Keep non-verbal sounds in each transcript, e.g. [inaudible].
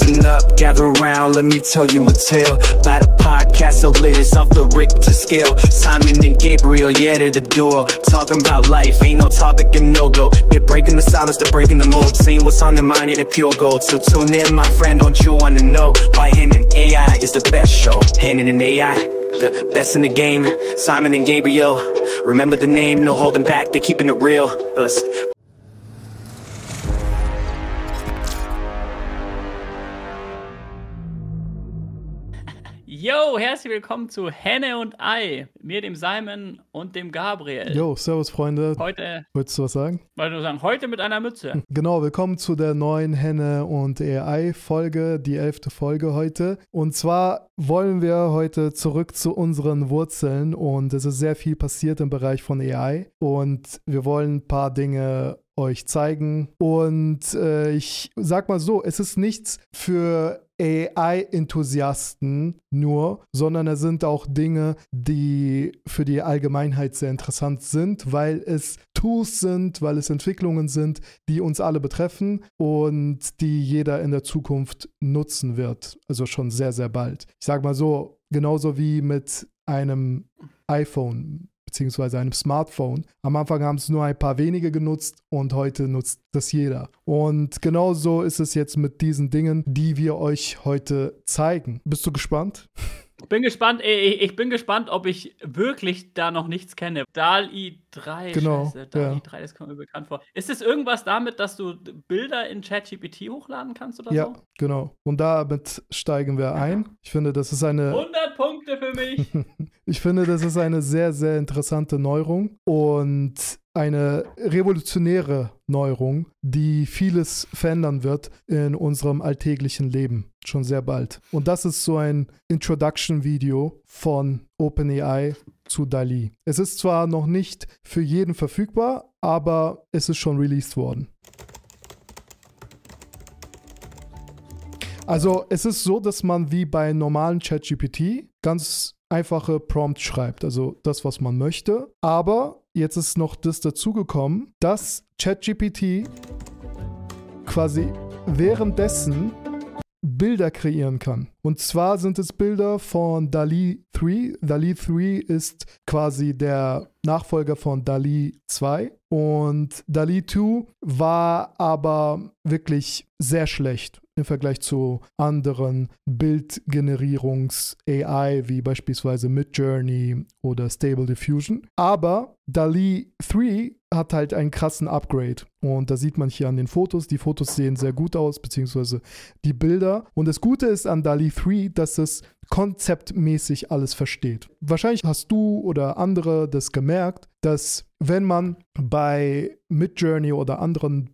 Listen up, gather around, let me tell you a tale. About a podcast so latest off the Richter scale. Simon and Gabriel, yeah, to the door Talking about life, ain't no topic and no go They're breaking the silence, they're breaking the mold. Saying what's on their mind, yeah, pure gold. So tune in, my friend, don't you wanna know? Why him and AI is the best show. Hannah and AI, the best in the game. Simon and Gabriel, remember the name, no holding back, they're keeping it real. Us. Yo, herzlich willkommen zu Henne und Ei. Mir, dem Simon und dem Gabriel. Jo, servus Freunde. Heute, Wolltest du was sagen? wollte nur sagen, heute mit einer Mütze. [laughs] Genau, willkommen zu der neuen Henne und AI Folge, die elfte Folge heute. Und zwar wollen wir heute zurück zu unseren Wurzeln und es ist sehr viel passiert im Bereich von AI und wir wollen ein paar Dinge euch zeigen. Und äh, ich sag mal so, es ist nichts für AI-Enthusiasten nur, sondern es sind auch Dinge, die für die Allgemeinheit sehr interessant sind, weil es Tools sind, weil es Entwicklungen sind, die uns alle betreffen und die jeder in der Zukunft nutzen wird. Also schon sehr, sehr bald. Ich sag mal so, genauso wie mit einem iPhone beziehungsweise einem Smartphone. Am Anfang haben es nur ein paar wenige genutzt und heute nutzt das jeder. Und genauso ist es jetzt mit diesen Dingen, die wir euch heute zeigen. Bist du gespannt? [laughs] Ich bin gespannt, ey, ich bin gespannt, ob ich wirklich da noch nichts kenne. DALI 3, Genau, Scheiße, DALI ja. 3, das kommt mir bekannt vor. Ist es irgendwas damit, dass du Bilder in ChatGPT hochladen kannst oder Ja, so? genau. Und damit steigen wir ein. Ich finde, das ist eine 100 Punkte für mich. [laughs] Ich finde, das ist eine sehr, sehr interessante Neuerung und eine revolutionäre Neuerung, die vieles verändern wird in unserem alltäglichen Leben. Schon sehr bald. Und das ist so ein Introduction-Video von OpenAI zu DALI. Es ist zwar noch nicht für jeden verfügbar, aber es ist schon released worden. Also es ist so, dass man wie bei normalen ChatGPT ganz einfache Prompt schreibt, also das, was man möchte. Aber jetzt ist noch das dazugekommen, dass ChatGPT quasi währenddessen Bilder kreieren kann. Und zwar sind es Bilder von DALI 3. DALI 3 ist quasi der Nachfolger von DALI 2. Und DALI 2 war aber wirklich sehr schlecht im Vergleich zu anderen Bildgenerierungs-AI wie beispielsweise Midjourney oder Stable Diffusion. Aber DALI 3 hat halt einen krassen Upgrade. Und da sieht man hier an den Fotos. Die Fotos sehen sehr gut aus, beziehungsweise die Bilder. Und das Gute ist an DALI 3, dass es konzeptmäßig alles versteht. Wahrscheinlich hast du oder andere das gemerkt, dass wenn man bei Midjourney oder anderen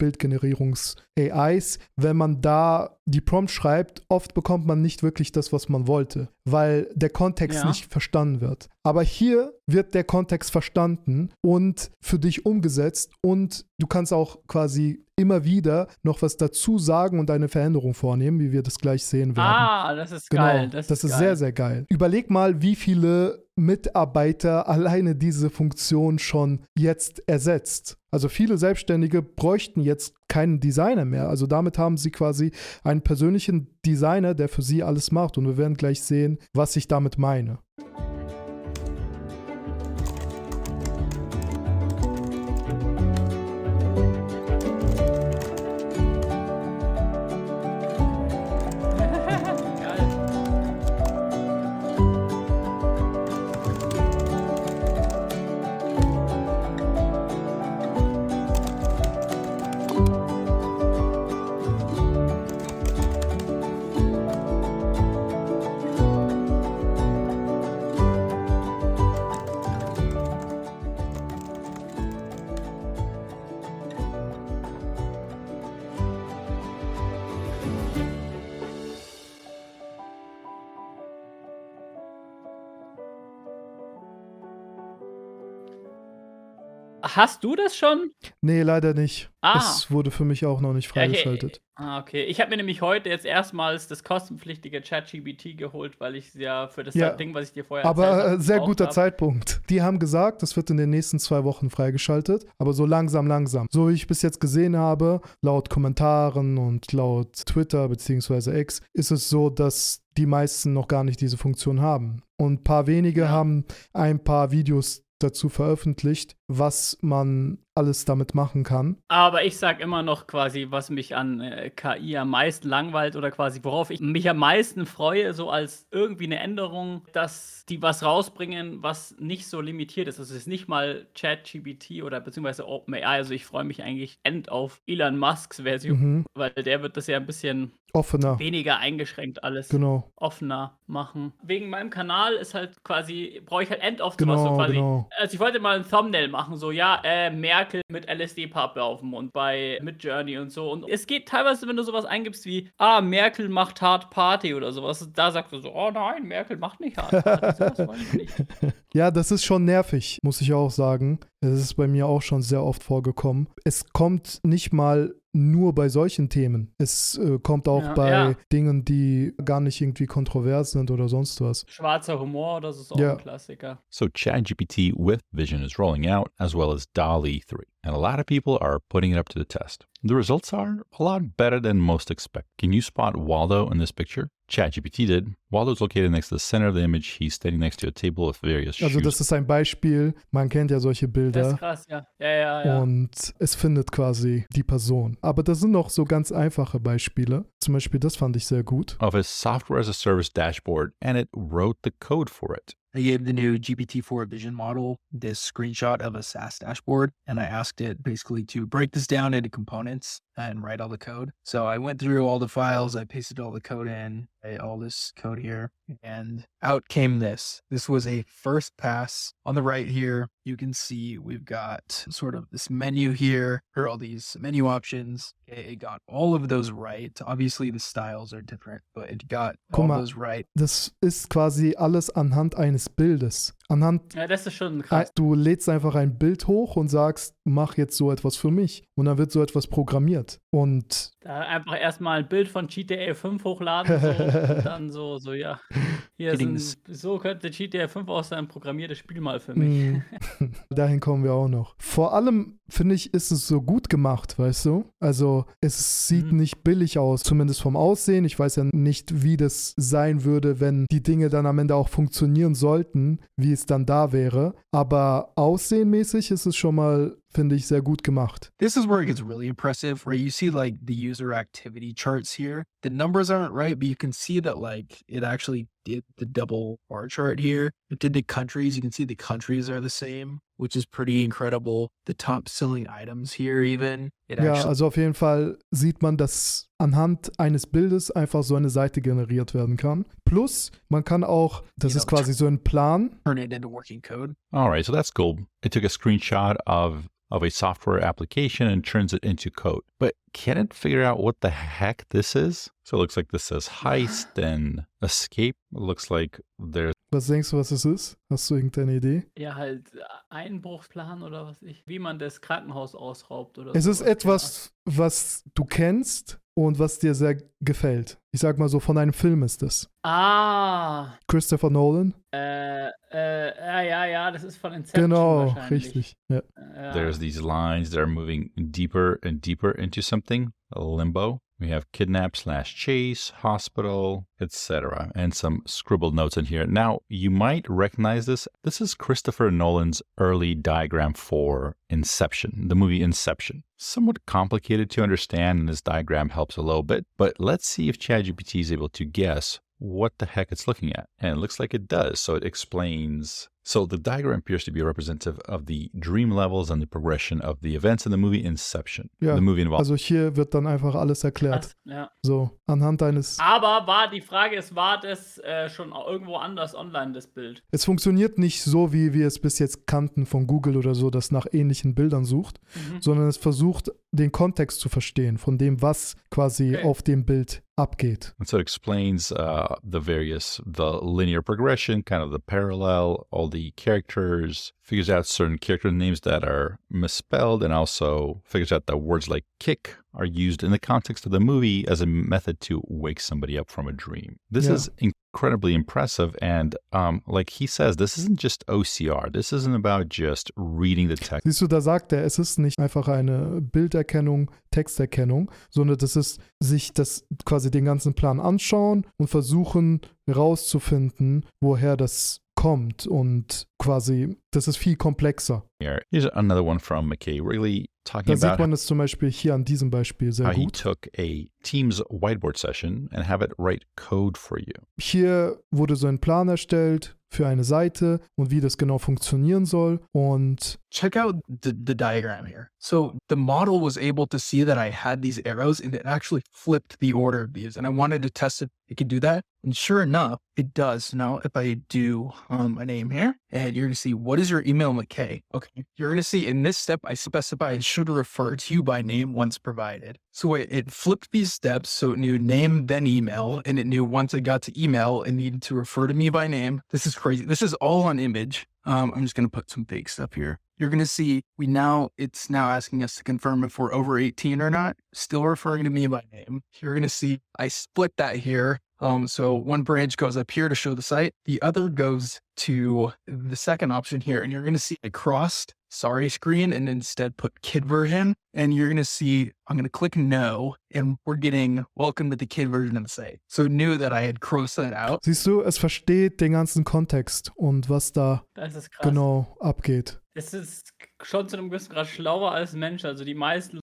Bildgenerierungs-AIs, wenn man da die Prompt schreibt, oft bekommt man nicht wirklich das, was man wollte, weil der Kontext Ja. nicht verstanden wird. Aber hier wird der Kontext verstanden und für dich umgesetzt und du kannst auch quasi immer wieder noch was dazu sagen und eine Veränderung vornehmen, wie wir das gleich sehen werden. ah, das ist Genau, geil. das, Das, ist, geil. sehr, sehr geil. Überleg mal, wie viele Mitarbeiter alleine diese Funktion schon jetzt ersetzt. Also viele Selbstständige bräuchten jetzt keinen Designer mehr. Also damit haben sie quasi einen persönlichen Designer, der für sie alles macht. Und wir werden gleich sehen, was ich damit meine. Hast du das schon? Nee, leider nicht. Ah. Es wurde für mich auch noch nicht freigeschaltet. Ah, okay. Ich habe mir nämlich heute jetzt erstmals das kostenpflichtige ChatGPT geholt, weil ich ja für das Ja. Ding, was ich dir vorher Aber erzählt äh, sehr guter hab. Zeitpunkt. Die haben gesagt, das wird in den nächsten zwei Wochen freigeschaltet, aber so langsam, langsam. So wie ich bis jetzt gesehen habe, laut Kommentaren und laut Twitter bzw. X, ist es so, dass die meisten noch gar nicht diese Funktion haben. Und ein paar wenige Ja. haben ein paar Videos dazu veröffentlicht, was man alles damit machen kann. Aber ich sag immer noch quasi, was mich an äh, KI am meisten langweilt oder quasi worauf ich mich am meisten freue, so als irgendwie eine Änderung, dass die was rausbringen, was nicht so limitiert ist. Also es ist nicht mal ChatGPT oder beziehungsweise OpenAI. Also ich freue mich eigentlich end auf Elon Musks Version, Mhm. weil der wird das ja ein bisschen Offener. weniger eingeschränkt alles Genau. offener machen. Wegen meinem Kanal ist halt quasi, brauche ich halt end oft Genau, so quasi. genau. Also ich wollte mal ein Thumbnail machen, so ja, äh, Merkel mit LSD-Pappe auf dem Mund bei mit Journey und so. Und es geht teilweise, wenn du sowas eingibst wie, ah, Merkel macht hart Party oder sowas, da sagst du so, oh nein, Merkel macht nicht hart Party, sowas wollen nicht. [laughs] Ja, das ist schon nervig, muss ich auch sagen. Es ist bei mir auch schon sehr oft vorgekommen. Es kommt nicht mal nur bei solchen Themen. Es äh, kommt auch Ja, bei ja. Dingen, die gar nicht irgendwie kontrovers sind oder sonst was. Schwarzer Humor, das ist auch Ja. ein Klassiker. So ChatGPT with Vision is rolling out, as well as DALI 3, and a lot of people are putting it up to the test. The results are a lot better than most expect. Can you spot Waldo in this picture? ChatGPT did. Waldo's located next to the center of the image. He's standing next to a table with various Also shoes. das ist ein Beispiel. Man kennt ja solche Das Bilder. ist krass, ja. Ja, ja, ja. Und es findet quasi die Person. Aber das sind noch so ganz einfache Beispiele. Zum Beispiel, das fand ich sehr gut. of his software as a service dashboard, and it wrote the code for it. I gave the new GPT-4 Vision model this screenshot of a SaaS dashboard, and I asked it basically to break this down into components and write all the code. So I went through all the files, I pasted all the code in, I- all this code here, and out came this. This was a first pass. On the right here, you can see we've got sort of this menu here, or all these menu options. Okay, It got all of those right. Obviously, the styles are different, but it got Guck all mal. those right. Das ist quasi alles anhand eines Bildes. Anhand ja, das ist schon Ah, krass. Du lädst einfach ein Bild hoch und sagst, mach jetzt so etwas für mich. Und dann wird so etwas programmiert. Und Da einfach erstmal ein Bild von GTA 5 hochladen so, und [laughs] dann so, so, ja. Hier sind, so könnte GTA 5 aussehen, programmiertes Spiel mal für mich. mh, [laughs] [laughs] dahin kommen wir auch noch. Vor allem, finde ich, ist es so gut gemacht, weißt du? Also, es sieht Mhm. nicht billig aus, zumindest vom Aussehen. Ich weiß ja nicht, wie das sein würde, wenn die Dinge dann am Ende auch funktionieren sollten, wie es dann da wäre. Aber aussehenmäßig ist es schon mal, finde ich, sehr gut gemacht. This is where it gets really impressive, where you see like the user activity charts here. The numbers aren't right, but you can see that like it actually did the double bar chart here. It did the countries. You can see the countries are the same, which is pretty incredible. The top selling items here, even it Ja, also auf jeden Fall sieht man, dass anhand eines Bildes einfach so eine Seite generiert werden kann. Plus, man kann auch, das Ja. ist quasi so ein Plan. turn it into working code. All right, so that's cool. It took a screenshot of of a software application and turns it into code. But can it figure out what the heck this is? So it looks like this says heist [sighs] and escape. It looks like there's Was denkst du, was es ist? Hast du irgendeine Idee? Ja, halt äh, Einbruchsplan oder was ich, wie man das Krankenhaus ausraubt oder Es so. ist etwas, was du kennst und was dir sehr gefällt. Ich sag mal so, von einem Film ist es. Ah, Christopher Nolan? äh, äh, ja, ja, ja, das ist von Inception Genau, richtig. Ja. There's these lines that are moving deeper and deeper into something, limbo. We have kidnap slash chase, hospital, etc., and some scribbled notes in here. Now, you might recognize this. This is Christopher Nolan's early diagram for Inception, the movie Inception. Somewhat complicated to understand, and this diagram helps a little bit, but let's see if ChatGPT is able to guess what the heck it's looking at. And it looks like it does. So it explains. So the diagram appears to be representative of the dream levels and the progression of the events in the movie Inception. Ja, The movie involves Also hier wird dann einfach alles erklärt. Krass, ja. So, anhand eines. Aber war die Frage ist, war das äh, schon irgendwo anders online, das Bild? Es funktioniert nicht so, wie wir es bis jetzt kannten von Google oder so, das nach ähnlichen Bildern sucht, Mhm. sondern es versucht, den Kontext zu verstehen von dem, was quasi Okay. auf dem Bild abgeht. And so it explains uh, the various, the linear progression, kind of the parallel, all the characters, figures out certain character names that are misspelled, and also figures out that words like kick are used in the context of the movie as a method to wake somebody up from a dream. This Yeah. is incredibly impressive. And um, like he says, this isn't just OCR. This isn't about just reading the text. Siehst du, da sagt er, es ist nicht einfach eine Bilderkennung, Texterkennung, sondern das ist sich das quasi den ganzen Plan anschauen und versuchen rauszufinden, woher das kommt und quasi, das ist viel komplexer. Here. Here's another one from McKay, really talking Da sieht about man es zum Beispiel hier an diesem Beispiel sehr how he gut. took a Teams whiteboard session and have it write code for you. Hier wurde so ein Plan erstellt für eine Seite und wie das genau funktionieren soll und check out the, the diagram here. So the model was able to see that I had these arrows and it actually flipped the order of these. And I wanted to test if it could do that. And sure enough, it does. Now, if I do um, my name here, and you're going to see what is your email, McKay? Okay. You're going to see in this step, I specify it should refer to you by name once provided. So it, it flipped these steps. So it knew name, then email. And it knew once it got to email, it needed to refer to me by name. This is crazy. This is all on image. Um, I'm just going to put some fake stuff here. You're going to see we now, it's now asking us to confirm if we're over 18 or not, still referring to me by name. You're going to see I split that here. Um, so one branch goes up here to show the site, the other goes to the second option here, and you're going to see a crossed sorry screen and instead put kid version. And you're going to see, I'm going to click no, and we're getting welcome to the kid version of the site. So it knew that I had crossed that out. siehst du, es versteht den ganzen Kontext und was da Das ist krass. genau abgeht. Es ist schon zu einem gewissen Grad schlauer als Mensch. Also die meisten,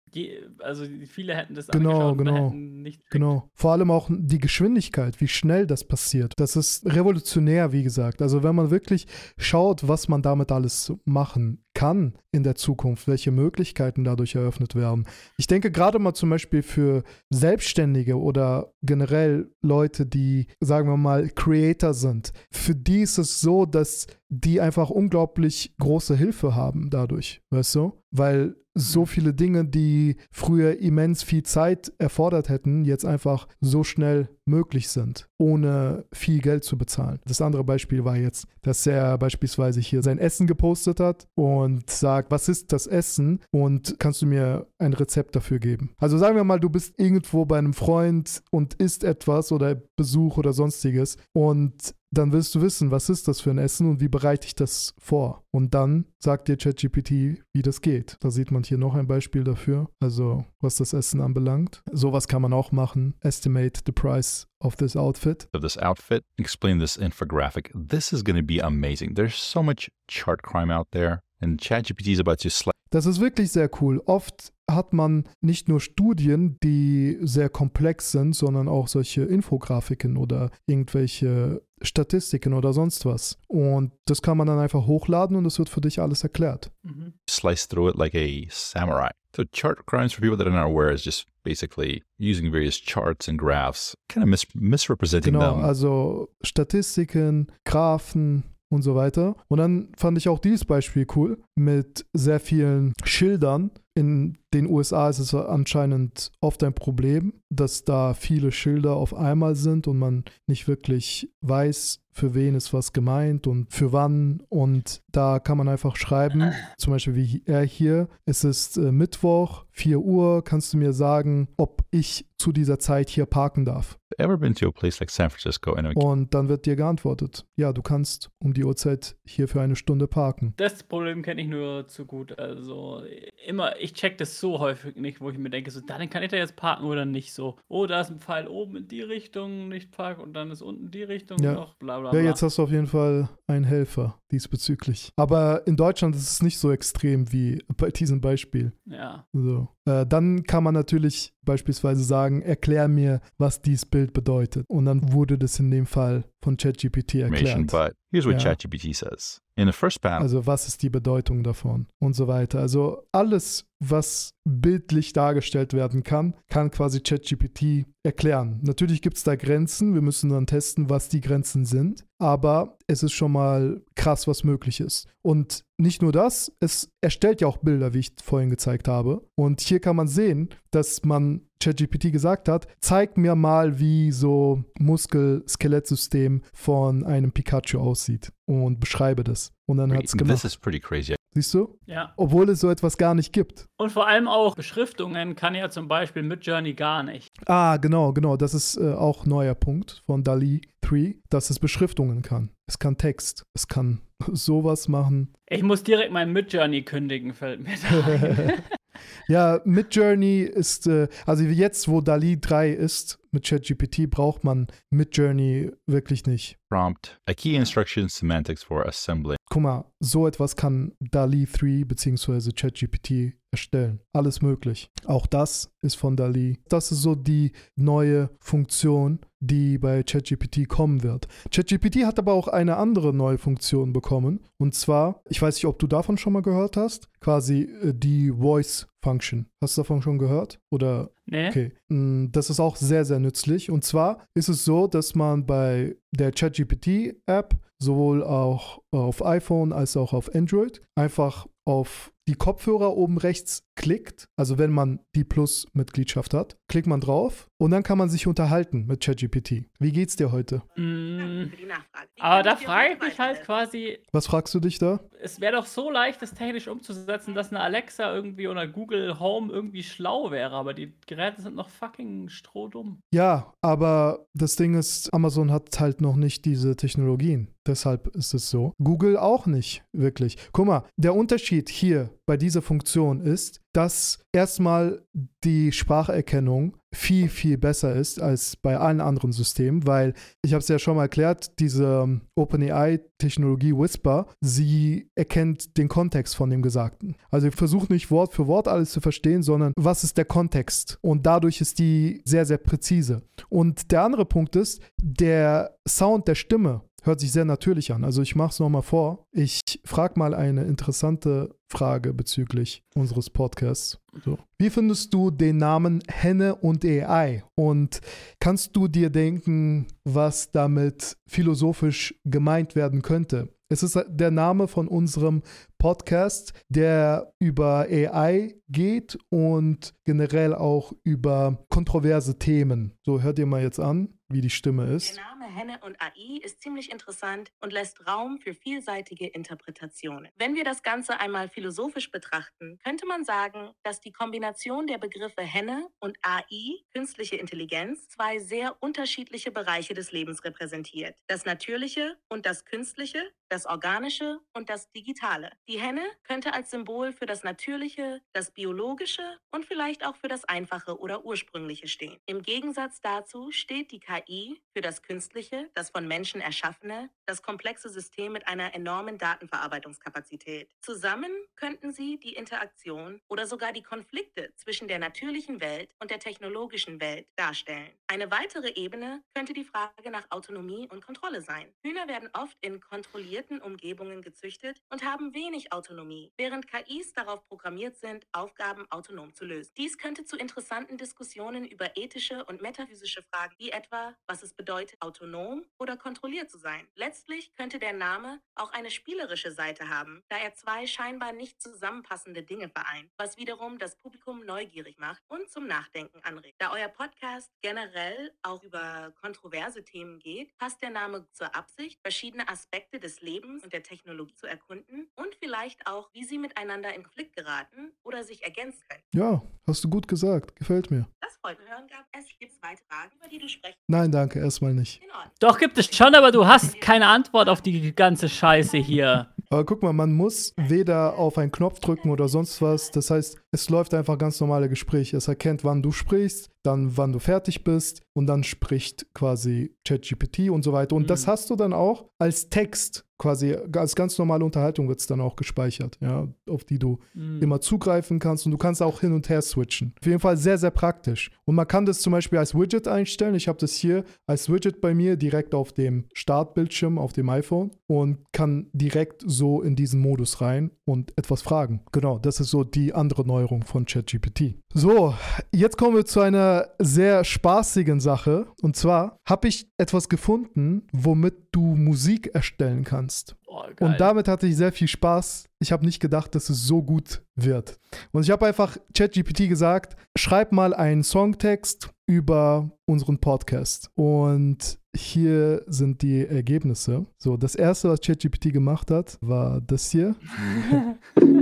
also viele hätten das Genau, genau, nicht Genau. Vor allem auch die Geschwindigkeit, wie schnell das passiert. Das ist revolutionär, wie gesagt. Also wenn man wirklich schaut, was man damit alles machen kann in der Zukunft, welche Möglichkeiten dadurch eröffnet werden. Ich denke gerade mal zum Beispiel für Selbstständige oder generell Leute, die, sagen wir mal, Creator sind. Für die ist es so, dass die einfach unglaublich große Hilfe haben dadurch, weißt du? Weil so viele Dinge, die früher immens viel Zeit erfordert hätten, jetzt einfach so schnell möglich sind, ohne viel Geld zu bezahlen. Das andere Beispiel war jetzt, dass er beispielsweise hier sein Essen gepostet hat und sagt, was ist das Essen und kannst du mir ein Rezept dafür geben? Also sagen wir mal, du bist irgendwo bei einem Freund und isst etwas oder Besuch oder sonstiges und dann willst du wissen, was ist das für ein Essen und wie bereite ich das vor? Und dann sagt dir ChatGPT, wie das geht. Da sieht man hier noch ein Beispiel dafür. Also, was das Essen anbelangt. Sowas kann man auch machen. Estimate the price of this outfit. Of this outfit, explain this infographic. This is going to be amazing. There's so much chart crime out there, and ChatGPT is about to slap Das ist wirklich sehr cool. Oft hat man nicht nur Studien, die sehr komplex sind, sondern auch solche Infografiken oder irgendwelche Statistiken oder sonst was. Und das kann man dann einfach hochladen und es wird für dich alles erklärt. Mhm. slice through it like a samurai. So chart crimes for people that are not aware is just basically using various charts and graphs, kind of mis- misrepresenting Genau, them. also Statistiken, Graphen und so weiter. Und dann fand ich auch dieses Beispiel cool mit sehr vielen Schildern. In den USA ist es anscheinend oft ein Problem, dass da viele Schilder auf einmal sind und man nicht wirklich weiß, für wen ist was gemeint und für wann. Und da kann man einfach schreiben, zum Beispiel wie er hier, es ist äh, Mittwoch, 4 Uhr, kannst du mir sagen, ob ich zu dieser Zeit hier parken darf? Ever been to a place like San Francisco and a Und dann wird dir geantwortet, ja, du kannst um die Uhrzeit hier für eine Stunde parken. Das Problem kenne ich nur zu gut. Also immer, ich check das so häufig nicht, wo ich mir denke, so, dann kann ich da jetzt parken oder nicht so. Oh, da ist ein Pfeil oben in die Richtung, nicht parken und dann ist unten die Richtung Ja. noch, bla bla Ja, bla. jetzt hast du auf jeden Fall einen Helfer diesbezüglich. Aber in Deutschland ist es nicht so extrem wie bei diesem Beispiel. ja. So. Äh, dann kann man natürlich beispielsweise sagen, erklär mir, was dieses Bild bedeutet. Und dann wurde das in dem Fall von ChatGPT erklärt. but here's what Yeah. ChatGPT says. In the first panel, Also was ist die Bedeutung davon und so weiter. Also alles, was bildlich dargestellt werden kann, kann quasi ChatGPT erklären. Natürlich gibt es da Grenzen, wir müssen dann testen, was die Grenzen sind, aber es ist schon mal krass, was möglich ist. Und nicht nur das, es erstellt ja auch Bilder, wie ich vorhin gezeigt habe. Und hier kann man sehen, dass man ChatGPT gesagt hat, zeig mir mal, wie so Muskel-Skelettsystem von einem Pikachu aussieht und beschreibe das. Und dann hat es gemacht. This is pretty crazy. Siehst du? Ja. Obwohl es so etwas gar nicht gibt. Und vor allem auch Beschriftungen kann ja zum Beispiel mit Journey gar nicht. Ah, genau, genau. Das ist äh, auch ein neuer Punkt von DALI 3, dass es Beschriftungen kann. Es kann Text. Es kann [laughs] sowas machen. Ich muss direkt mein Midjourney kündigen, fällt mir da ein. [laughs] Ja, Midjourney ist, äh, also jetzt, wo DALI 3 ist, mit ChatGPT, braucht man Midjourney wirklich nicht. Prompt a key instruction semantics for assembling. Guck mal, so etwas kann DALI 3 bzw. ChatGPT erstellen. Alles möglich. Auch das ist von DALI. Das ist so die neue Funktion, die bei ChatGPT kommen wird. ChatGPT hat aber auch eine andere neue Funktion bekommen. Und zwar, ich weiß nicht, ob du davon schon mal gehört hast, quasi äh, die Voice Function. Hast du davon schon gehört? Oder Nee? Okay, mm, das ist auch sehr, sehr nützlich. Und zwar ist es so, dass man bei der ChatGPT-App sowohl auch auf iPhone als auch auf Android einfach auf die Kopfhörer oben rechts klickt, also wenn man die Plus-Mitgliedschaft hat, klickt man drauf und dann kann man sich unterhalten mit ChatGPT. Wie geht's dir heute? Mm. Wie aber da frage ich heute mich halt quasi, Was fragst du dich da? es wäre doch so leicht, das technisch umzusetzen, dass eine Alexa irgendwie oder Google Home irgendwie schlau wäre, aber die Geräte sind noch fucking strohdumm. Ja, aber das Ding ist, Amazon hat halt noch nicht diese Technologien. Deshalb ist es so. Google auch nicht wirklich. Guck mal, der Unterschied hier bei dieser Funktion ist, dass erstmal die Spracherkennung viel, viel besser ist als bei allen anderen Systemen, weil ich habe es ja schon mal erklärt, diese ähm, OpenAI-Technologie Whisper, sie erkennt den Kontext von dem Gesagten. Also ich versuche nicht Wort für Wort alles zu verstehen, sondern was ist der Kontext? Und dadurch ist die sehr, sehr präzise. Und der andere Punkt ist, der Sound der Stimme hört sich sehr natürlich an. Also ich mache es nochmal vor. Ich frage mal eine interessante Frage bezüglich unseres Podcasts. So. Wie findest du den Namen Henne und AI? Und kannst du dir denken, was damit philosophisch gemeint werden könnte? Es ist der Name von unserem Podcast, der über AI geht und generell auch über kontroverse Themen. So, hört ihr mal jetzt an, wie die Stimme ist. Der Name Henne und AI ist ziemlich interessant und lässt Raum für vielseitige Interpretationen. Wenn wir das Ganze einmal philosophisch betrachten, könnte man sagen, dass die Kombination der Begriffe Henne und AI, künstliche Intelligenz, zwei sehr unterschiedliche Bereiche des Lebens repräsentiert. Das Natürliche und das Künstliche, das Organische und das Digitale. Die Henne könnte als Symbol für das Natürliche, das Biologische und vielleicht auch für das Einfache oder Ursprüngliche stehen. Im Gegensatz dazu steht die KI für das Künstliche, das von Menschen erschaffene, das komplexe System mit einer enormen Datenverarbeitungskapazität. Zusammen könnten sie die Interaktion oder sogar die Konflikte zwischen der natürlichen Welt und der technologischen Welt darstellen. Eine weitere Ebene könnte die Frage nach Autonomie und Kontrolle sein. Hühner werden oft in kontrollierten Umgebungen gezüchtet und haben wenig Autonomie, während KIs darauf programmiert sind, Aufgaben autonom zu lösen. Dies könnte zu interessanten Diskussionen über ethische und metaphysische Fragen wie etwa, was es bedeutet, autonom oder kontrolliert zu sein. Letztlich könnte der Name auch eine spielerische Seite haben, da er zwei scheinbar nicht zusammenpassende Dinge vereint, was wiederum das Publikum neugierig macht und zum Nachdenken anregt. Da euer Podcast generell auch über kontroverse Themen geht, passt der Name zur Absicht, verschiedene Aspekte des Lebens und der Technologie zu erkunden und vielleicht auch, wie sie miteinander in Konflikt geraten oder sich ergänzen können. Ja, hast du gut gesagt. Gefällt mir. Das freut mich. Hören gab es gibt weitere Fragen, über die du sprechen Nein, danke, erstmal nicht. Doch, gibt es schon, aber du hast keine Antwort auf die ganze Scheiße hier. Aber guck mal, man muss weder auf einen Knopf drücken oder sonst was. Das heißt, es läuft einfach ganz normale Gespräch. Es erkennt, wann du sprichst, dann wann du fertig bist und dann spricht quasi ChatGPT und so weiter. Und das Mhm. hast du dann auch als Text, quasi als ganz normale Unterhaltung wird es dann auch gespeichert, ja, auf die du Hm. immer zugreifen kannst und du kannst auch hin und her switchen. Auf jeden Fall sehr, sehr praktisch. Und man kann das zum Beispiel als Widget einstellen. Ich habe das hier als Widget bei mir direkt auf dem Startbildschirm auf dem iPhone und kann direkt so in diesen Modus rein und etwas fragen. Genau, das ist so die andere Neuerung von ChatGPT. So, jetzt kommen wir zu einer sehr spaßigen Sache. Und zwar habe ich etwas gefunden, womit du Musik erstellen kannst. Oh. Und damit hatte ich sehr viel Spaß. Ich habe nicht gedacht, dass es so gut wird. Und ich habe einfach ChatGPT gesagt, schreib mal einen Songtext über unseren Podcast. Und hier sind die Ergebnisse. So, das erste, was ChatGPT gemacht hat, war das hier. [laughs] [laughs]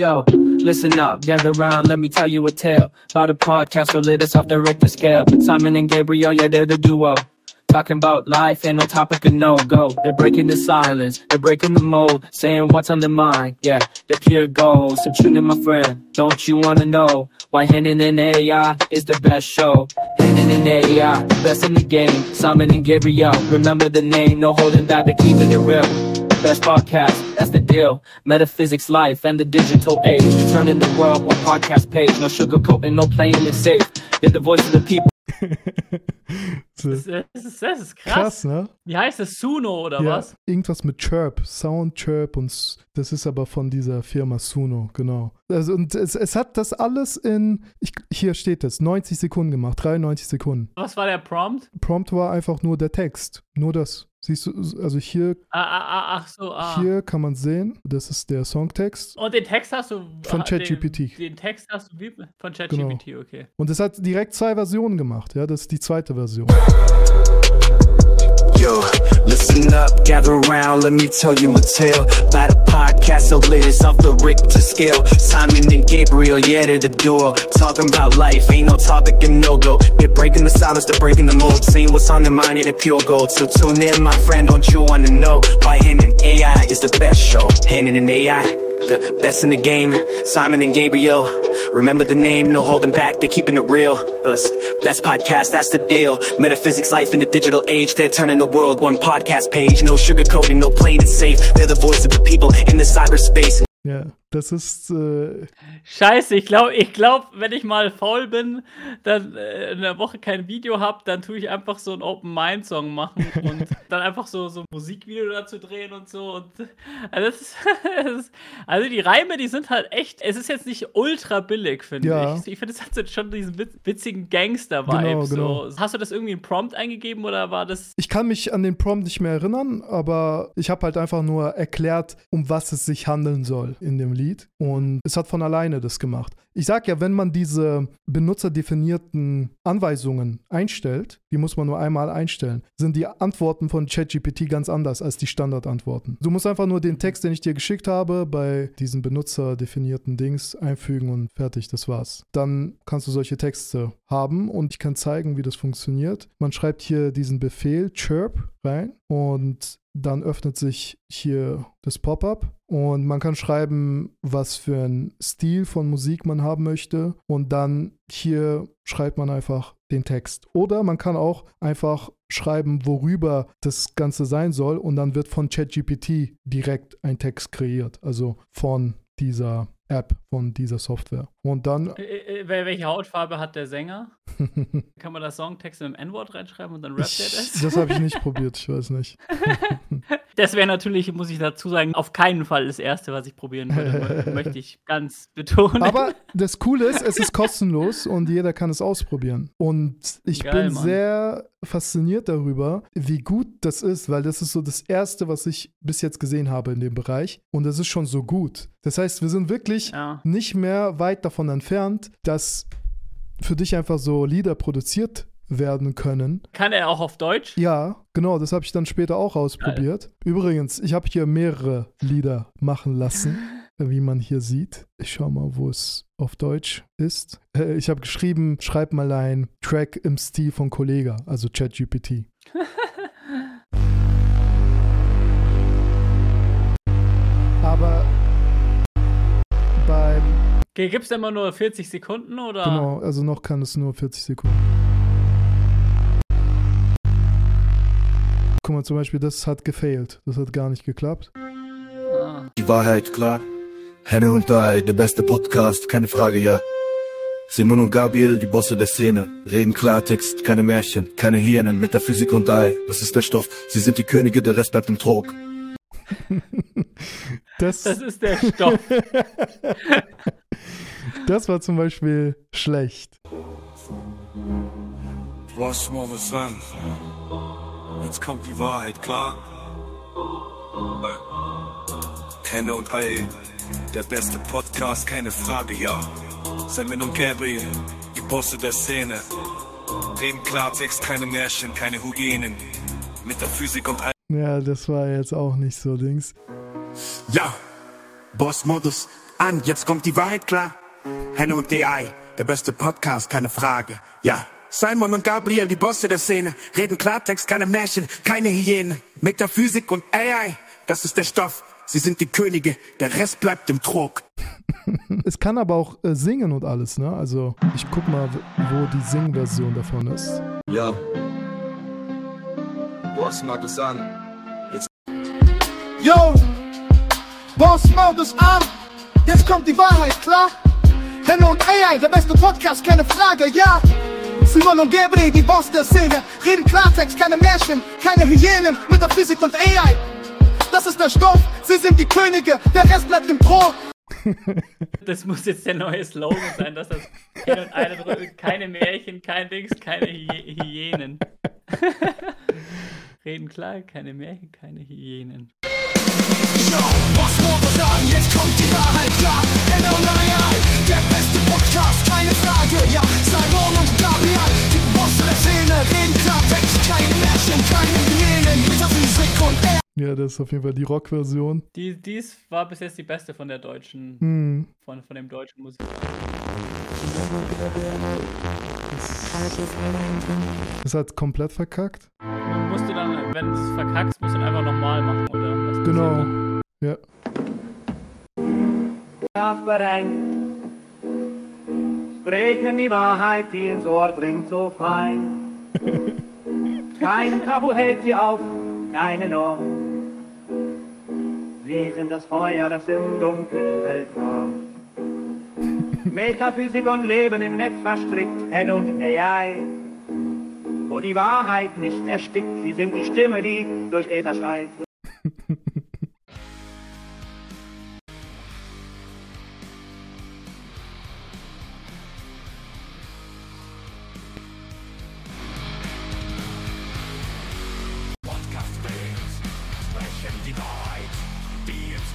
Yo, listen up, gather round, let me tell you a tale about a podcast for latest off the Richter scale. Simon and Gabriel, yeah, they're the duo. Talking about life and no topic of no go. They're breaking the silence, they're breaking the mold, saying what's on their mind. Yeah, they're pure gold. So tune in, my friend. Don't you wanna know why Hendon and AI is the best show? Hendon and AI, best in the game. Simon and Gabriel, remember the name, no holding back, they're keeping it real. Best podcast, that's the deal. Metaphysics, life, and the digital age. Turning the world one podcast page. No sugarcoating, no playing it safe. You're the voice of the people. [laughs] Das, ist- das, ist, das ist krass. krass, ne? Wie heißt das? Suno oder Ja, was? irgendwas mit Chirp, Sound Chirp und das ist aber von dieser Firma Suno, genau. Also und es, es hat das alles in, ich, hier steht es, 90 Sekunden gemacht, 93 Sekunden. Was war der Prompt? Prompt war einfach nur der Text, nur das. Siehst du, also hier, Ah, ah, ah, so, ah. hier kann man sehen, das ist der Songtext. Und den Text hast du. Von ah, ChatGPT. Den, den Text hast du wie, von ChatGPT, okay. Und es hat direkt zwei Versionen gemacht, ja, das ist die zweite Version. Yo, listen up, gather around, let me tell you a tale about a podcast lit it's off the Richter scale. Simon and Gabriel, yeah, they're the duo. Talking about life, ain't no topic and no go. They're breaking the silence, they're breaking the mold. Saying what's on their mind, and pure gold. So tune in, my friend, don't you wanna know why Hendon AI is the best show? Hendon and AI, the best in the game. Simon and Gabriel, remember the name, no holding back, they're keeping it real. Best podcast, that's the deal. Metaphysics, life in the digital age, they're turning the world one podcast page. No sugarcoating, no playing it safe. They're the voice of the people in the cyberspace. Ja, das ist, äh, Scheiße, ich glaube, ich glaub, wenn ich mal faul bin, dann äh, in der Woche kein Video habe, dann tue ich einfach so einen Open-Mind-Song machen [laughs] und dann einfach so, so ein Musikvideo dazu drehen und so. Und, also, ist, [laughs] ist, also die Reime, die sind halt echt, es ist jetzt nicht ultra billig, finde Ja. ich. Ich finde, es hat jetzt schon diesen witz- witzigen Gangster-Vibe. Genau, genau. So. Hast du das irgendwie in Prompt eingegeben oder war das Ich kann mich an den Prompt nicht mehr erinnern, aber ich habe halt einfach nur erklärt, um was es sich handeln soll in dem Lied. Und es hat von alleine das gemacht. Ich sag ja, wenn man diese benutzerdefinierten Anweisungen einstellt, die muss man nur einmal einstellen, sind die Antworten von ChatGPT ganz anders als die Standardantworten. Du musst einfach nur den Text, den ich dir geschickt habe, bei diesen benutzerdefinierten Dings einfügen und fertig, das war's. Dann kannst du solche Texte haben und ich kann zeigen, wie das funktioniert. Man schreibt hier diesen Befehl chirp rein und dann öffnet sich hier das Pop-up und man kann schreiben, was für einen Stil von Musik man haben möchte. Und dann hier schreibt man einfach den Text. Oder man kann auch einfach schreiben, worüber das Ganze sein soll. Und dann wird von ChatGPT direkt ein Text kreiert, also von dieser App, von dieser Software. Und dann Äh, äh, wel- welche Hautfarbe hat der Sänger? [laughs] Kann man da Songtext mit dem N-Wort reinschreiben und dann rappt er das? das habe ich nicht [laughs] probiert, ich weiß nicht. [laughs] Das wäre natürlich, muss ich dazu sagen, auf keinen Fall das Erste, was ich probieren würde. mö- möchte ich ganz betonen. Aber das Coole ist, es ist kostenlos und jeder kann es ausprobieren. Und ich Geil, bin Mann. sehr fasziniert darüber, wie gut das ist, weil das ist so das Erste, was ich bis jetzt gesehen habe in dem Bereich. Und das ist schon so gut. Das heißt, wir sind wirklich ja. nicht mehr weit davon entfernt, dass für dich einfach so Lieder produziert werden können. Kann er auch auf Deutsch? Ja, genau, das habe ich dann später auch ausprobiert. Übrigens, ich habe hier mehrere Lieder machen lassen, [laughs] wie man hier sieht. Ich schau mal, wo es auf Deutsch ist. Äh, Ich habe geschrieben, schreib mal ein Track im Stil von Kollega, also ChatGPT. [laughs] Okay, Gibt es immer nur 40 Sekunden oder? genau, also noch kann es nur 40 Sekunden. Guck mal, zum Beispiel, das hat gefailt. Das hat gar nicht geklappt. Ah. Die Wahrheit klar. Henne und Ei, der beste Podcast, keine Frage, ja. Simon und Gabriel, die Bosse der Szene, reden Klartext, keine Märchen, keine Hirnen, Metaphysik und Ei, das ist der Stoff, sie sind die Könige, der Rest bleibt im Trog. [laughs] Das, Das ist der Stoff. [laughs] das war zum Beispiel schlecht. Was wollen wir sagen? Jetzt kommt die Wahrheit, klar? Henne und Ei, der beste Podcast, keine Frage, ja. Simon und Gabriel, die Bosse der Szene. Reden Klartext, keine Märchen, keine Hygienen. Metaphysik und All. Ja, das war jetzt auch nicht so Dings. Ja, Boss-Modus an, jetzt kommt die Wahrheit klar. Henne und AI, der beste Podcast, keine Frage. Ja, Simon und Gabriel, die Bosse der Szene, reden Klartext, keine Märchen, keine Hyäne. Metaphysik und AI, das ist der Stoff. Sie sind die Könige, der Rest bleibt im Trog. [laughs] Es kann aber auch äh, singen und alles, ne? Also, ich guck mal, wo die Singversion davon ist. Ja. Boss Modus an. Yo, Boss Modus an. Jetzt kommt die Wahrheit, klar? Henne und AI, der beste Podcast, keine Frage, ja. Simon und Gabriel, die Boss der Szene, reden Klartext, keine Märchen, keine Hyänen, Metaphysik und AI. Das ist der Stoff, sie sind die Könige, der Rest bleibt im Thron. [laughs] Das muss jetzt der neue Slogan sein, dass das hin und eine drückt. Keine Märchen, kein Dings, keine Hy Hyänen. [laughs] Reden klar, keine Märchen, keine Hyänen. Was wollen wir sagen? Jetzt kommt die Wahrheit, klar. Henne und Ja, das ist auf jeden Fall die Rock-Version. Die, dies war bis jetzt die beste von der deutschen, Hm. von, von dem deutschen Musik. Ist halt komplett verkackt. Musst du dann, wenn du es verkackst, musst du dann einfach nochmal machen, oder? Was Genau. Ja. Sprechen die Wahrheit, die ins Ohr dringt so fein. [laughs] Kein Tabu hält sie auf, keine Norm. Sie sind das Feuer, das im Welt warm. Metaphysik und Leben im Netz verstrickt, N und AI. Wo die Wahrheit nicht erstickt, sie sind die Stimme, die durch Äther schreit.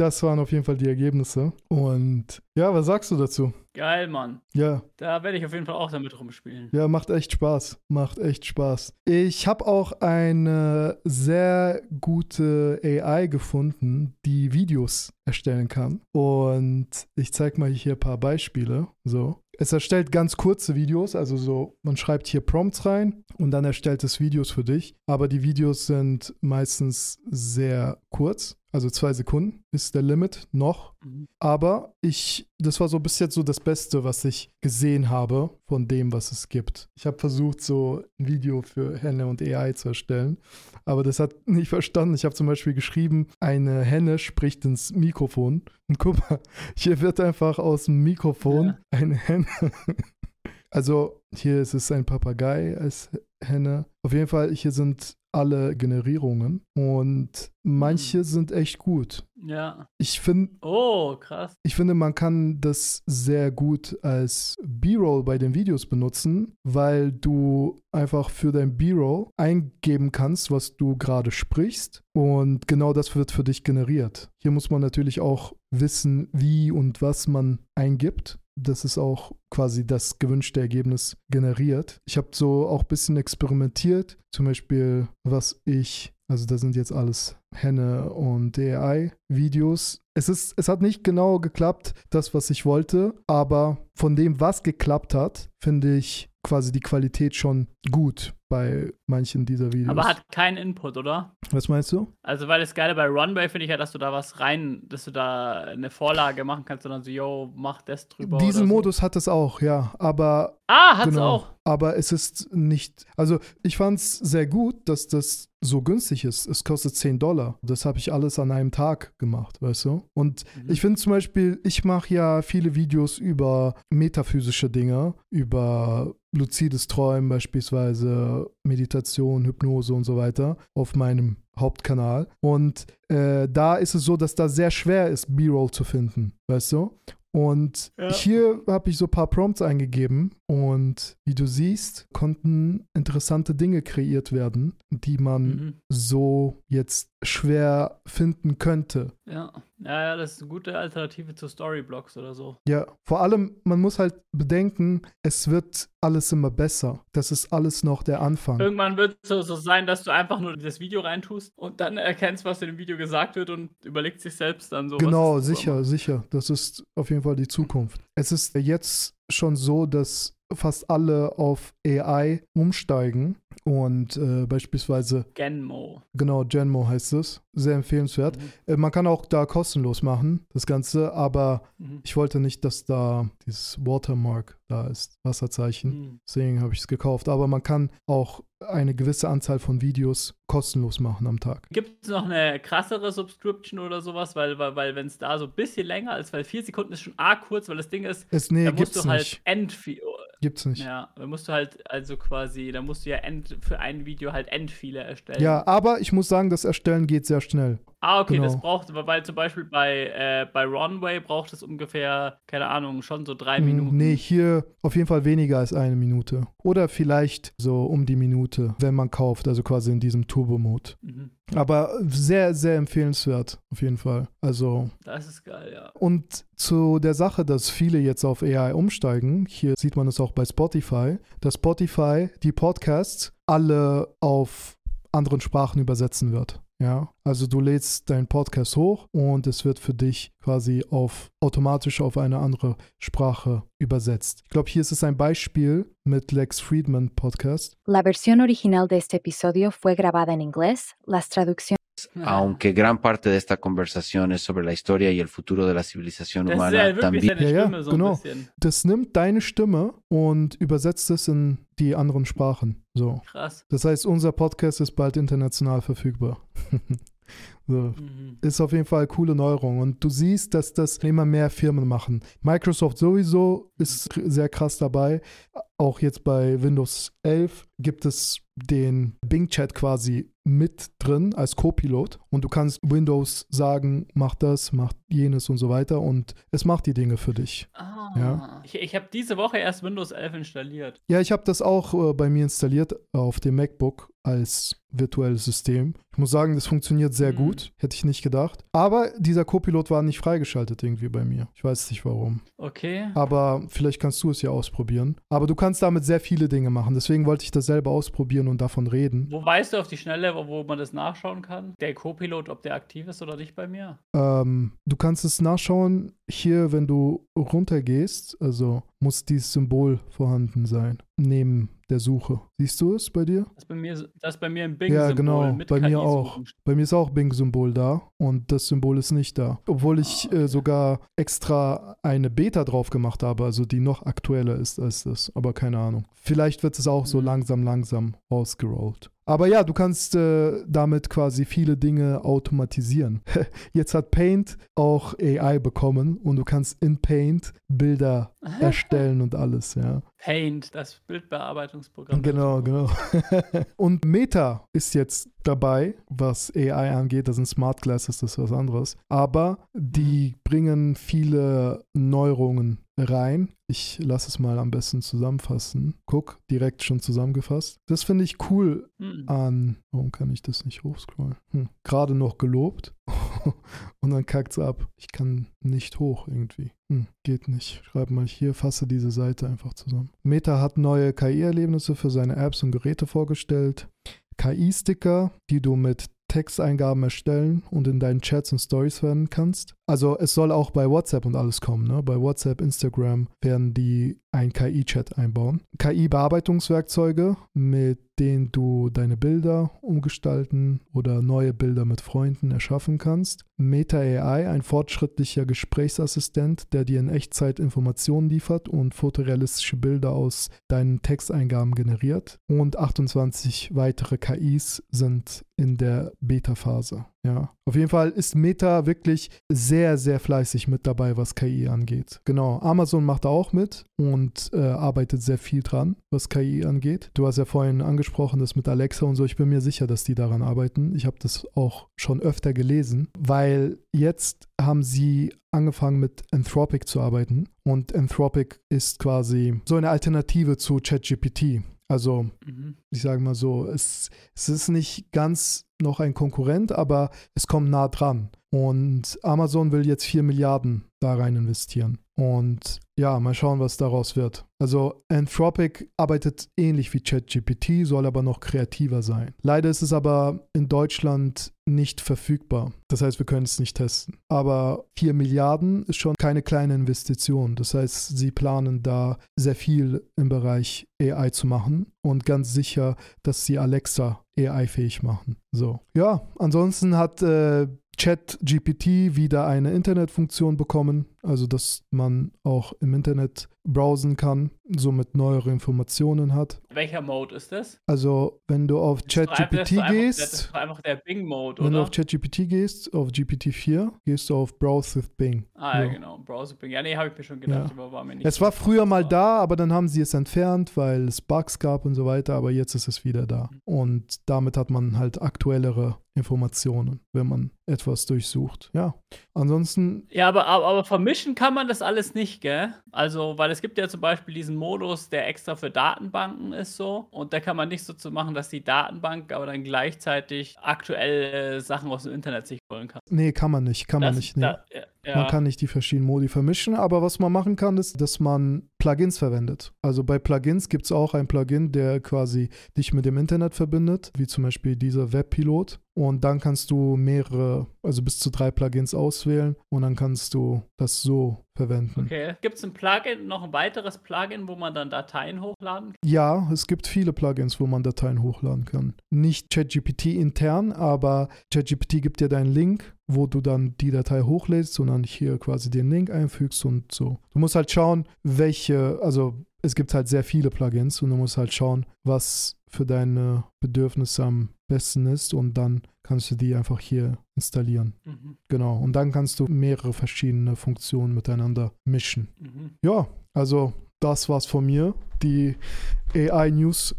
das waren auf jeden Fall die Ergebnisse. Und ja, was sagst du dazu? Geil, Mann. Ja, Da werde ich auf jeden Fall auch damit rumspielen. ja, macht echt Spaß. Macht echt Spaß. Ich habe auch eine sehr gute AI gefunden, die Videos erstellen kann. Und ich zeige mal hier ein paar Beispiele. So. Es erstellt ganz kurze Videos, also so, man schreibt hier Prompts rein und dann erstellt es Videos für dich. Aber die Videos sind meistens sehr kurz, also zwei Sekunden ist der Limit noch. Mhm. Aber ich, das war so bis jetzt so das Beste, was ich gesehen habe von dem, was es gibt. Ich habe versucht, so ein Video für Henne und AI zu erstellen, aber das hat [laughs] nicht verstanden. Ich habe zum Beispiel geschrieben, eine Henne spricht ins Mikrofon. Und guck mal, [laughs] hier wird einfach aus dem Mikrofon Ja. eine Henne. [laughs] Also hier ist es ein Papagei als Henne. Auf jeden Fall, hier sind alle Generierungen und manche sind echt gut. Ja. Ich finde, Oh, krass. ich finde, man kann das sehr gut als B-Roll bei den Videos benutzen, weil du einfach für dein B-Roll eingeben kannst, was du gerade sprichst und genau das wird für dich generiert. Hier muss man natürlich auch wissen, wie und was man eingibt. Das ist auch quasi das gewünschte Ergebnis generiert. Ich habe so auch ein bisschen experimentiert, zum Beispiel, was ich also da sind jetzt alles Henne und AI-Videos. Es, ist, es hat nicht genau geklappt, das, was ich wollte, aber von dem, was geklappt hat, finde ich quasi die Qualität schon gut bei manchen dieser Videos. Aber hat keinen Input, oder? was meinst du? Also, weil das Geile bei Runway finde ich ja, dass du da was rein, dass du da eine Vorlage machen kannst und dann so, yo, mach das drüber. Diesen oder so. Modus hat es auch, ja. Aber Ah, hat's genau. auch. aber es ist nicht, also ich fand es sehr gut, dass das so günstig ist. Es kostet 10 Dollar. Das habe ich alles an einem Tag gemacht, weißt du? Und Mhm. ich finde zum Beispiel, ich mache ja viele Videos über metaphysische Dinge, über luzides Träumen beispielsweise, Meditation, Hypnose und so weiter auf meinem Hauptkanal. Und äh, da ist es so, dass da sehr schwer ist, B-Roll zu finden, weißt du? Und Ja. hier habe ich so ein paar Prompts eingegeben und wie du siehst, konnten interessante Dinge kreiert werden, die man Mhm. so jetzt schwer finden könnte. Ja. ja, ja, das ist eine gute Alternative zu Storyblocks oder so. Ja, vor allem, man muss halt bedenken, es wird alles immer besser. Das ist alles noch der Anfang. Irgendwann wird es so, so sein, dass du einfach nur das Video reintust und dann erkennst, was in dem Video gesagt wird und überlegst sich selbst dann so. Genau, sicher, sicher. Das ist auf jeden Fall die Zukunft. Es ist jetzt schon so, dass fast alle auf AI umsteigen und äh, beispielsweise, Genmo. genau, Genmo heißt es, sehr empfehlenswert. Äh, man kann auch da kostenlos machen, das Ganze, aber Mhm. ich wollte nicht, dass da dieses Watermark da ist, Wasserzeichen. Mhm. Deswegen habe ich es gekauft. Aber man kann auch eine gewisse Anzahl von Videos kostenlos machen am Tag. Gibt es noch eine krassere Subscription oder sowas? Weil, weil, weil wenn es da so ein bisschen länger ist, weil vier Sekunden ist schon arg kurz, weil das Ding ist, Es, nee, da musst gibt's du halt nicht. Gibt's nicht. Ja, da musst du halt also quasi, da musst du ja end, für ein Video halt Endfile erstellen. Ja, aber ich muss sagen, das Erstellen geht sehr schnell. Ah, okay, das Genau. braucht, weil zum Beispiel bei, äh, bei Runway braucht es ungefähr, keine Ahnung, schon so drei Mm, Minuten. Nee, hier auf jeden Fall weniger als eine Minute. Oder vielleicht so um die Minute, wenn man kauft, also quasi in diesem Turbo-Mode. Mhm. Aber sehr, sehr empfehlenswert, auf jeden Fall. Also Das ist geil, ja. Und zu der Sache, dass viele jetzt auf AI umsteigen, hier sieht man es auch bei Spotify, dass Spotify die Podcasts alle auf anderen Sprachen übersetzen wird. Ja, also du lädst deinen Podcast hoch und es wird für dich quasi auf automatisch auf eine andere Sprache übersetzt. Ich glaube, hier ist es ein Beispiel mit Lex Friedman Podcast. La versión original de este episodio fue grabada en inglés. Las traducciones [laughs] Aunque gran parte de esta conversación es sobre la historia y el futuro de la civilización Das ist humana, ja también Ja, ja, so ein genau. bisschen. Das nimmt deine Stimme und übersetzt es in die anderen Sprachen. So. Krass. Das heißt, unser Podcast ist bald international verfügbar. [laughs] so. Mhm. Ist auf jeden Fall eine coole Neuerung. Und du siehst, dass das immer mehr Firmen machen. Microsoft sowieso ist sehr krass dabei. Auch jetzt bei Windows 11 gibt es den Bing Chat quasi mit drin als Co-Pilot. Und du kannst Windows sagen, mach das, mach jenes und so weiter. Und es macht die Dinge für dich. Ah. Ja. Ich, ich habe diese Woche erst Windows 11 installiert. Ja, ich habe das auch äh, bei mir installiert auf dem MacBook als virtuelles System. Ich muss sagen, das funktioniert sehr Mhm. gut. Hätte ich nicht gedacht. Aber dieser Copilot war nicht freigeschaltet irgendwie bei mir. Ich weiß nicht warum. Okay. Aber vielleicht kannst du es ja ausprobieren. Aber du kannst damit sehr viele Dinge machen. Deswegen wollte ich das selber ausprobieren und davon reden. Wo weißt du auf die Schnelle, wo, man das nachschauen kann? Der Co-Pilot, ob der aktiv ist oder nicht bei mir? Ähm, du kannst es nachschauen hier, wenn du runtergehst. Also muss dieses Symbol vorhanden sein. Neben der Suche. Siehst du es bei dir? Das ist bei mir, das ist bei mir ein Bing-Symbol Ja, genau. mit Bei mir auch. Bei mir ist auch Bing-Symbol da und das Symbol ist nicht da. Obwohl ich Ah, äh, sogar extra eine Beta drauf gemacht habe, also die noch aktueller ist als das. Aber keine Ahnung. Vielleicht wird es auch so Mhm. langsam, langsam ausgerollt. Aber ja, du kannst äh, damit quasi viele Dinge automatisieren. [laughs] Jetzt hat Paint auch AI bekommen und du kannst in Paint Bilder [laughs] erstellen und alles, ja. Paint, das Bildbearbeitungsprogramm. Genau, genau. [laughs] und Meta ist jetzt dabei, was AI angeht. Das sind Smart Glasses, das ist was anderes. Aber die bringen viele Neuerungen rein. Ich lasse es mal am besten zusammenfassen. Guck, direkt schon zusammengefasst. Das finde ich cool Hm. an. Warum kann ich das nicht hochscrollen? Hm. Gerade noch gelobt [laughs] und dann kackt es ab. Ich kann nicht hoch irgendwie. Hm. Geht nicht. Schreib mal hier, fasse diese Seite einfach zusammen. Meta hat neue KI-Erlebnisse für seine Apps und Geräte vorgestellt. KI-Sticker, die du mit Texteingaben erstellen und in deinen Chats und Stories verwenden kannst. Also es soll auch bei WhatsApp und alles kommen. Ne? Bei WhatsApp, Instagram werden die ein KI-Chat einbauen. KI-Bearbeitungswerkzeuge mit denen du deine Bilder umgestalten oder neue Bilder mit Freunden erschaffen kannst. Meta AI, ein fortschrittlicher Gesprächsassistent, der dir in Echtzeit Informationen liefert und fotorealistische Bilder aus deinen Texteingaben generiert. Und 28 weitere KIs sind in der Beta-Phase. Ja, auf jeden Fall ist Meta wirklich sehr, sehr fleißig mit dabei, was KI angeht. Genau, Amazon macht da auch mit und äh, arbeitet sehr viel dran, was KI angeht. Du hast ja vorhin angesprochen, das mit Alexa und so. Ich bin mir sicher, dass die daran arbeiten. Ich habe das auch schon öfter gelesen, weil jetzt haben sie angefangen mit Anthropic zu arbeiten und Anthropic ist quasi so eine Alternative zu ChatGPT. Also, mhm. ich sage mal so, es, es ist nicht ganz noch ein Konkurrent, aber es kommt nah dran. Und Amazon will jetzt 4 Milliarden da rein investieren. Und ja, mal schauen, was daraus wird. Also Anthropic arbeitet ähnlich wie ChatGPT, soll aber noch kreativer sein. Leider ist es aber in Deutschland nicht verfügbar. Das heißt, wir können es nicht testen. Aber 4 Milliarden ist schon keine kleine Investition. Das heißt, sie planen da sehr viel im Bereich AI zu machen und ganz sicher, dass sie Alexa AI-fähig machen. So. Ja, ansonsten hat äh, ChatGPT wieder eine Internetfunktion bekommen, also dass man auch im Internet browsen kann, somit neuere Informationen hat. Welcher Mode ist das? Also, wenn du auf ChatGPT gehst, das ist einfach der Bing-Mode, wenn oder? du auf ChatGPT gehst, auf GPT-4, gehst du auf Browse with Bing. Ah, ja, ja genau, Browse with Bing. Ja, nee, habe ich mir schon gedacht, ja. aber war mir nicht. Es war früher mal da, aber dann haben sie es entfernt, weil es Bugs gab und so weiter, aber jetzt ist es wieder da. Mhm. Und damit hat man halt aktuellere Informationen, wenn man etwas durchsucht. Ja, ansonsten. Ja, aber, aber, aber vermischen kann man das alles nicht, gell? Also, weil es gibt ja zum Beispiel diesen Modus, der extra für Datenbanken ist so. Und da kann man nicht so zu machen, dass die Datenbank aber dann gleichzeitig aktuelle Sachen aus dem Internet sich holen kann. Nee, kann man nicht, kann das, man nicht. Nee. Da, ja. Man kann nicht die verschiedenen Modi vermischen, aber was man machen kann, ist, dass man Plugins verwendet. Also bei Plugins gibt es auch ein Plugin, der quasi dich mit dem Internet verbindet, wie zum Beispiel dieser Webpilot. Und dann kannst du mehrere, also bis zu drei Plugins auswählen und dann kannst du das so verwenden. Okay. Gibt es ein Plugin, noch ein weiteres Plugin, wo man dann Dateien hochladen kann? Ja, es gibt viele Plugins, wo man Dateien hochladen kann. Nicht ChatGPT intern, aber ChatGPT gibt dir deinen Link, wo du dann die Datei hochlädst und dann hier quasi den Link einfügst und so. Du musst halt schauen, welche, also es gibt halt sehr viele Plugins und du musst halt schauen, was für deine Bedürfnisse am besten ist und dann kannst du die einfach hier installieren. Mhm. Genau. Und dann kannst du mehrere verschiedene Funktionen miteinander mischen. Mhm. Ja, also das war's von mir. Die AI News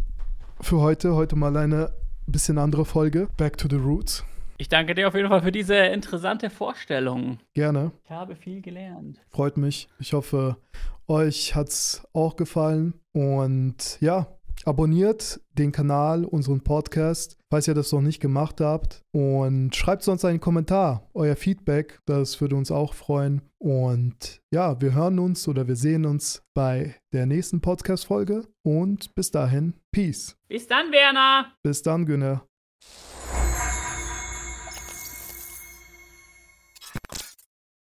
für heute. Heute mal eine bisschen andere Folge. Back to the Roots. Ich danke dir auf jeden Fall für diese interessante Vorstellung. Gerne. Ich habe viel gelernt. Freut mich. Ich hoffe, euch hat es auch gefallen. Und ja, abonniert den Kanal, unseren Podcast, falls ihr das noch nicht gemacht habt. Und schreibt sonst einen Kommentar, euer Feedback, das würde uns auch freuen. Und ja, wir hören uns oder wir sehen uns bei der nächsten Podcast-Folge. Und bis dahin, Peace. Bis dann, Werner. Bis dann, Günner.